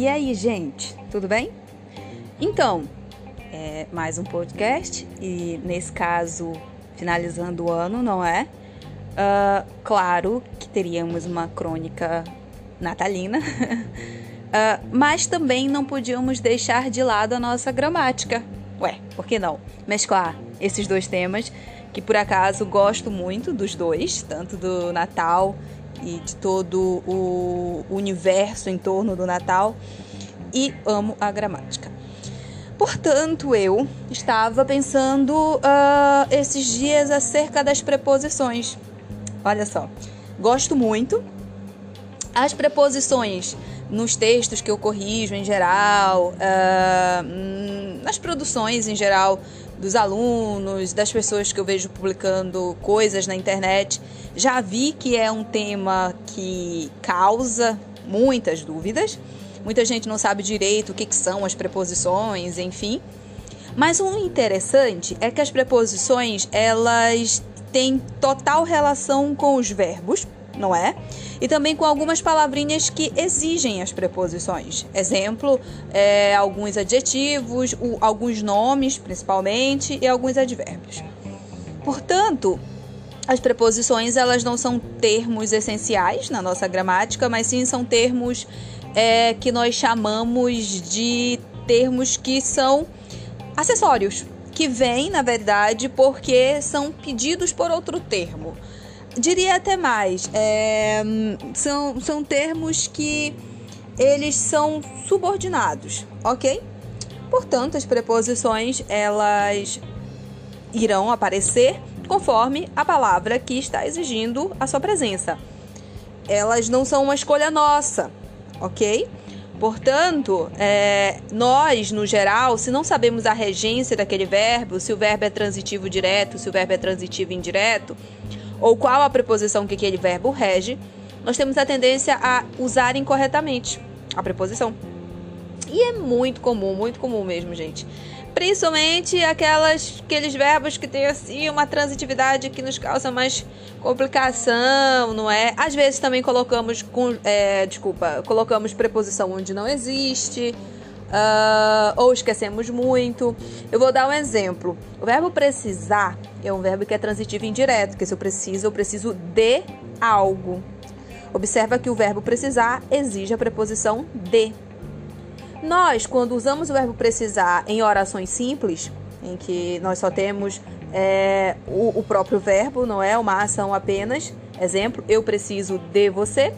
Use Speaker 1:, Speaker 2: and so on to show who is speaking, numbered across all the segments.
Speaker 1: E aí, gente, tudo bem? Então, é mais um podcast e nesse caso, finalizando o ano, não é? Uh, claro que teríamos uma crônica natalina, uh, mas também não podíamos deixar de lado a nossa gramática. Ué, por que não? Mesclar esses dois temas, que por acaso gosto muito dos dois, tanto do Natal e de todo o universo em torno do Natal e amo a gramática. Portanto, eu estava pensando uh, esses dias acerca das preposições. Olha só, gosto muito. As preposições nos textos que eu corrijo em geral, uh, nas produções em geral dos alunos, das pessoas que eu vejo publicando coisas na internet, já vi que é um tema que causa muitas dúvidas. Muita gente não sabe direito o que, que são as preposições, enfim. Mas o interessante é que as preposições elas têm total relação com os verbos, não é? E também com algumas palavrinhas que exigem as preposições. Exemplo, é, alguns adjetivos, o, alguns nomes, principalmente, e alguns advérbios. Portanto, as preposições elas não são termos essenciais na nossa gramática, mas sim são termos é, que nós chamamos de termos que são acessórios, que vêm, na verdade, porque são pedidos por outro termo. Diria até mais, é, são, são termos que eles são subordinados, ok? Portanto, as preposições elas irão aparecer conforme a palavra que está exigindo a sua presença. Elas não são uma escolha nossa, ok? Portanto, é, nós, no geral, se não sabemos a regência daquele verbo, se o verbo é transitivo direto, se o verbo é transitivo indireto, ou qual a preposição que aquele verbo rege, nós temos a tendência a usar incorretamente a preposição. E é muito comum, muito comum mesmo, gente. Principalmente aquelas, aqueles verbos que têm assim uma transitividade que nos causa mais complicação, não é? Às vezes também colocamos é, desculpa, colocamos preposição onde não existe. Uh, ou esquecemos muito. Eu vou dar um exemplo. O verbo precisar é um verbo que é transitivo indireto, que se eu preciso, eu preciso de algo. Observa que o verbo precisar exige a preposição de. Nós, quando usamos o verbo precisar em orações simples, em que nós só temos é, o, o próprio verbo, não é? Uma ação apenas. Exemplo, eu preciso de você.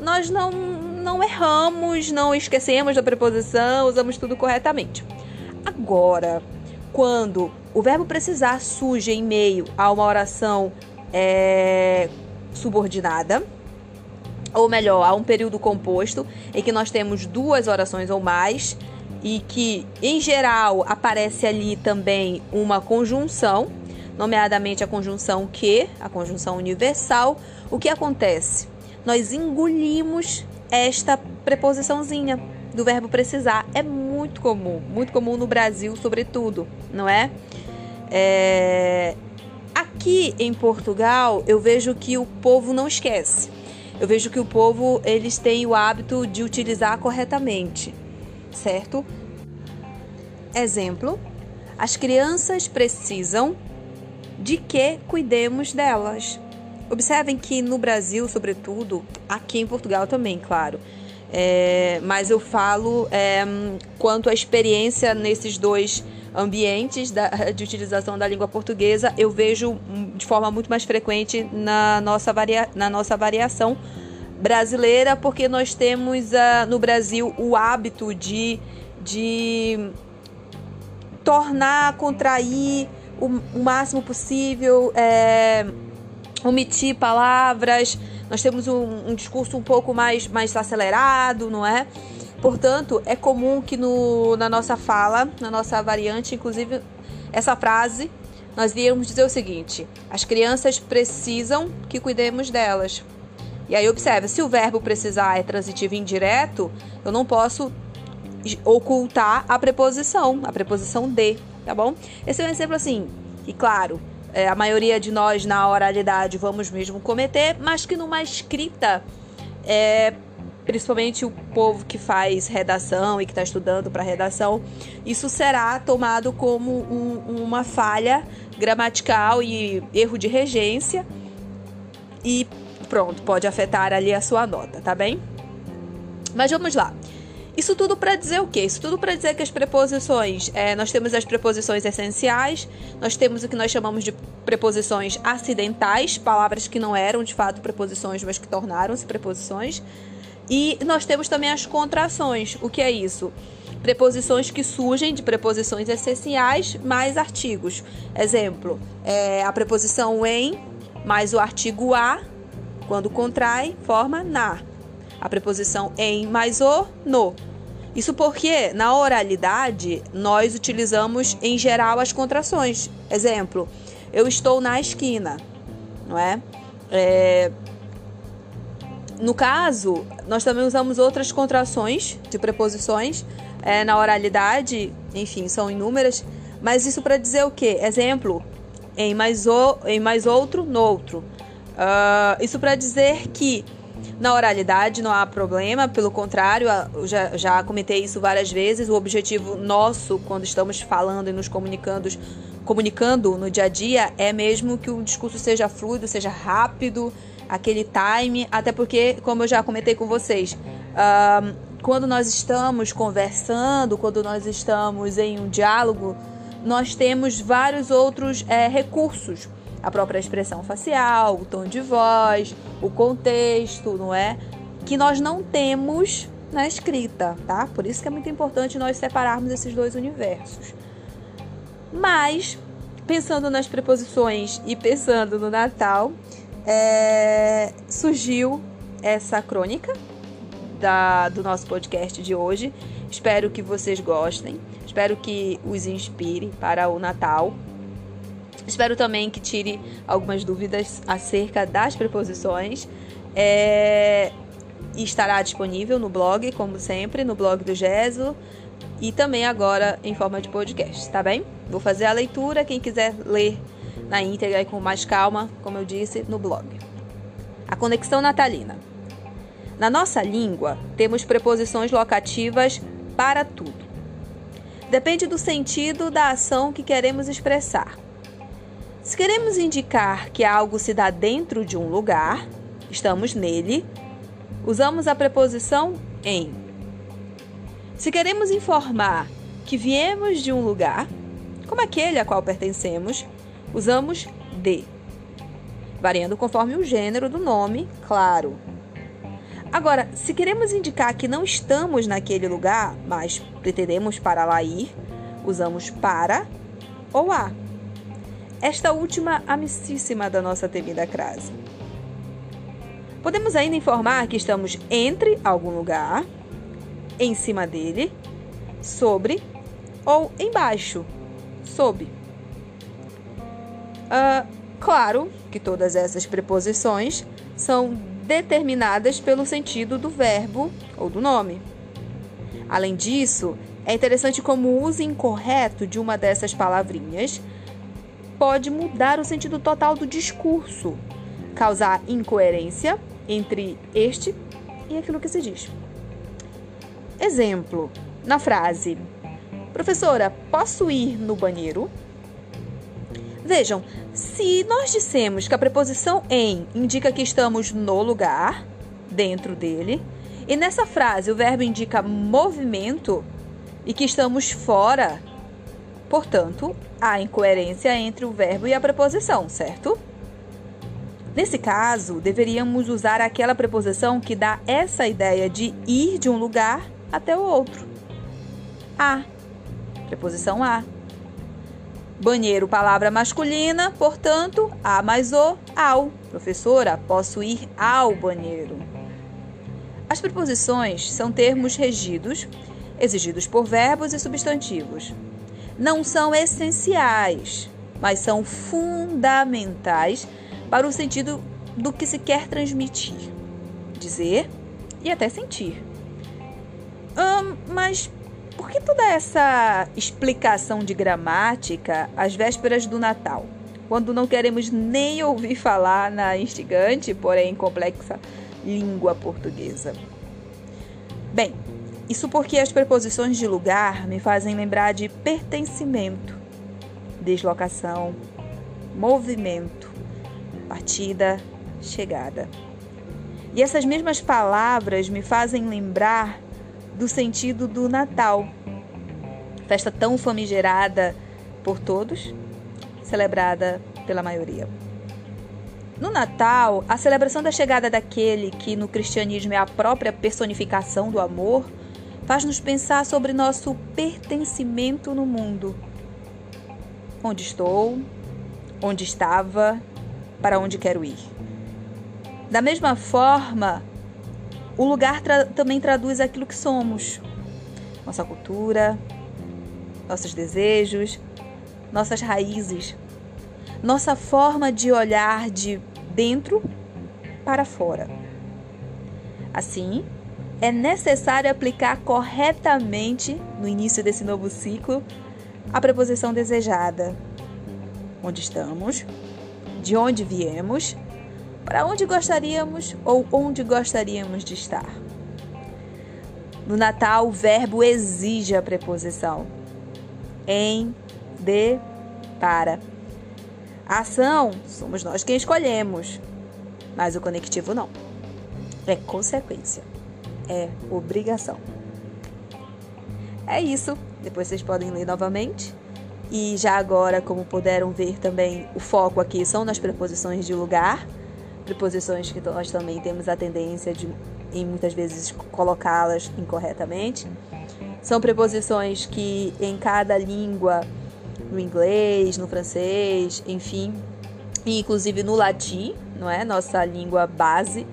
Speaker 1: Nós não, não erramos, não esquecemos da preposição, usamos tudo corretamente. Agora, quando o verbo precisar surge em meio a uma oração é, subordinada, ou melhor, há um período composto em que nós temos duas orações ou mais e que, em geral, aparece ali também uma conjunção, nomeadamente a conjunção que, a conjunção universal. O que acontece? Nós engolimos esta preposiçãozinha do verbo precisar. É muito comum, muito comum no Brasil, sobretudo, não é? é... Aqui em Portugal, eu vejo que o povo não esquece eu vejo que o povo eles têm o hábito de utilizar corretamente, certo? Exemplo: as crianças precisam de que cuidemos delas. Observem que no Brasil, sobretudo, aqui em Portugal também, claro. É, mas eu falo é, quanto à experiência nesses dois ambientes da, de utilização da língua portuguesa, eu vejo de forma muito mais frequente na nossa, varia, na nossa variação brasileira, porque nós temos uh, no Brasil o hábito de, de tornar, contrair o, o máximo possível, é, omitir palavras. Nós temos um, um discurso um pouco mais, mais acelerado, não é? Portanto, é comum que no, na nossa fala, na nossa variante, inclusive, essa frase, nós viemos dizer o seguinte: as crianças precisam que cuidemos delas. E aí, observe: se o verbo precisar é transitivo indireto, eu não posso ocultar a preposição, a preposição de, tá bom? Esse é um exemplo assim, e claro, é, a maioria de nós na oralidade vamos mesmo cometer, mas que numa escrita é, principalmente o povo que faz redação e que está estudando para redação, isso será tomado como um, uma falha gramatical e erro de regência e pronto, pode afetar ali a sua nota, tá bem? Mas vamos lá. Isso tudo para dizer o quê? Isso tudo para dizer que as preposições, é, nós temos as preposições essenciais, nós temos o que nós chamamos de preposições acidentais, palavras que não eram de fato preposições, mas que tornaram-se preposições. E nós temos também as contrações. O que é isso? Preposições que surgem de preposições essenciais mais artigos. Exemplo, é, a preposição em mais o artigo a, quando contrai, forma na a preposição em mais o no. Isso porque na oralidade nós utilizamos em geral as contrações. Exemplo, eu estou na esquina, não é? é... No caso, nós também usamos outras contrações de preposições é, na oralidade, enfim, são inúmeras, mas isso para dizer o quê? Exemplo, em mais, o, em mais outro, no outro. Uh, isso para dizer que na oralidade não há problema, pelo contrário, já, já comentei isso várias vezes. O objetivo nosso, quando estamos falando e nos comunicando, comunicando no dia a dia, é mesmo que o discurso seja fluido, seja rápido, aquele time. Até porque, como eu já comentei com vocês, quando nós estamos conversando, quando nós estamos em um diálogo, nós temos vários outros é, recursos a própria expressão facial, o tom de voz, o contexto, não é? Que nós não temos na escrita, tá? Por isso que é muito importante nós separarmos esses dois universos. Mas, pensando nas preposições e pensando no Natal, é, surgiu essa crônica da, do nosso podcast de hoje. Espero que vocês gostem, espero que os inspire para o Natal. Espero também que tire algumas dúvidas acerca das preposições. É... Estará disponível no blog, como sempre, no blog do Geso e também agora em forma de podcast, tá bem? Vou fazer a leitura, quem quiser ler na íntegra e com mais calma, como eu disse, no blog. A conexão natalina. Na nossa língua, temos preposições locativas para tudo. Depende do sentido da ação que queremos expressar. Se queremos indicar que algo se dá dentro de um lugar, estamos nele, usamos a preposição em. Se queremos informar que viemos de um lugar, como aquele a qual pertencemos, usamos de, variando conforme o gênero do nome, claro. Agora, se queremos indicar que não estamos naquele lugar, mas pretendemos para lá ir, usamos para ou a esta última amicíssima da nossa temida crase. Podemos ainda informar que estamos entre algum lugar, em cima dele, sobre ou embaixo, sob. Uh, claro que todas essas preposições são determinadas pelo sentido do verbo ou do nome. Além disso, é interessante como o uso incorreto de uma dessas palavrinhas pode mudar o sentido total do discurso, causar incoerência entre este e aquilo que se diz. Exemplo, na frase: Professora, posso ir no banheiro? Vejam, se nós dissemos que a preposição em indica que estamos no lugar, dentro dele, e nessa frase o verbo indica movimento e que estamos fora, Portanto, há incoerência entre o verbo e a preposição, certo? Nesse caso, deveríamos usar aquela preposição que dá essa ideia de ir de um lugar até o outro. A. Preposição a. Banheiro, palavra masculina, portanto, a mais o, ao. Professora, posso ir ao banheiro. As preposições são termos regidos, exigidos por verbos e substantivos não são essenciais, mas são fundamentais para o sentido do que se quer transmitir, dizer e até sentir. Hum, mas por que toda essa explicação de gramática às vésperas do Natal, quando não queremos nem ouvir falar na instigante, porém complexa língua portuguesa? Bem, isso porque as preposições de lugar me fazem lembrar de pertencimento, deslocação, movimento, partida, chegada. E essas mesmas palavras me fazem lembrar do sentido do Natal, festa tão famigerada por todos, celebrada pela maioria. No Natal, a celebração da chegada daquele que no cristianismo é a própria personificação do amor faz-nos pensar sobre nosso pertencimento no mundo. Onde estou? Onde estava? Para onde quero ir? Da mesma forma, o lugar tra também traduz aquilo que somos, nossa cultura, nossos desejos, nossas raízes nossa forma de olhar de dentro para fora. Assim, é necessário aplicar corretamente, no início desse novo ciclo, a preposição desejada. Onde estamos, de onde viemos, para onde gostaríamos ou onde gostaríamos de estar. No Natal, o verbo exige a preposição em, de, para. A ação somos nós quem escolhemos, mas o conectivo não. É consequência, é obrigação. É isso. Depois vocês podem ler novamente. E já agora, como puderam ver também, o foco aqui são nas preposições de lugar, preposições que nós também temos a tendência de, em muitas vezes, colocá-las incorretamente. São preposições que em cada língua no inglês, no francês, enfim, e inclusive no latim, não é? Nossa língua base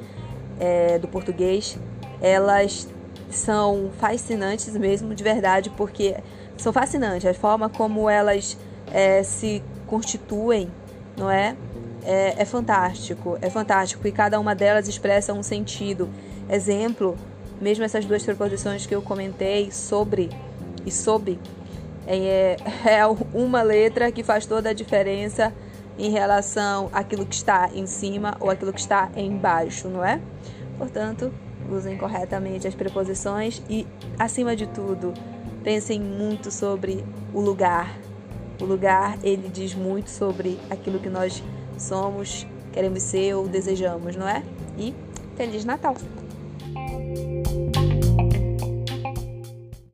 Speaker 1: é, do português, elas são fascinantes mesmo, de verdade, porque são fascinantes a forma como elas é, se constituem, não é? é? É fantástico, é fantástico e cada uma delas expressa um sentido. Exemplo, mesmo essas duas preposições que eu comentei sobre e sob é, é uma letra que faz toda a diferença em relação àquilo que está em cima ou aquilo que está embaixo, não é? Portanto, usem corretamente as preposições e, acima de tudo, pensem muito sobre o lugar. O lugar, ele diz muito sobre aquilo que nós somos, queremos ser ou desejamos, não é? E Feliz Natal!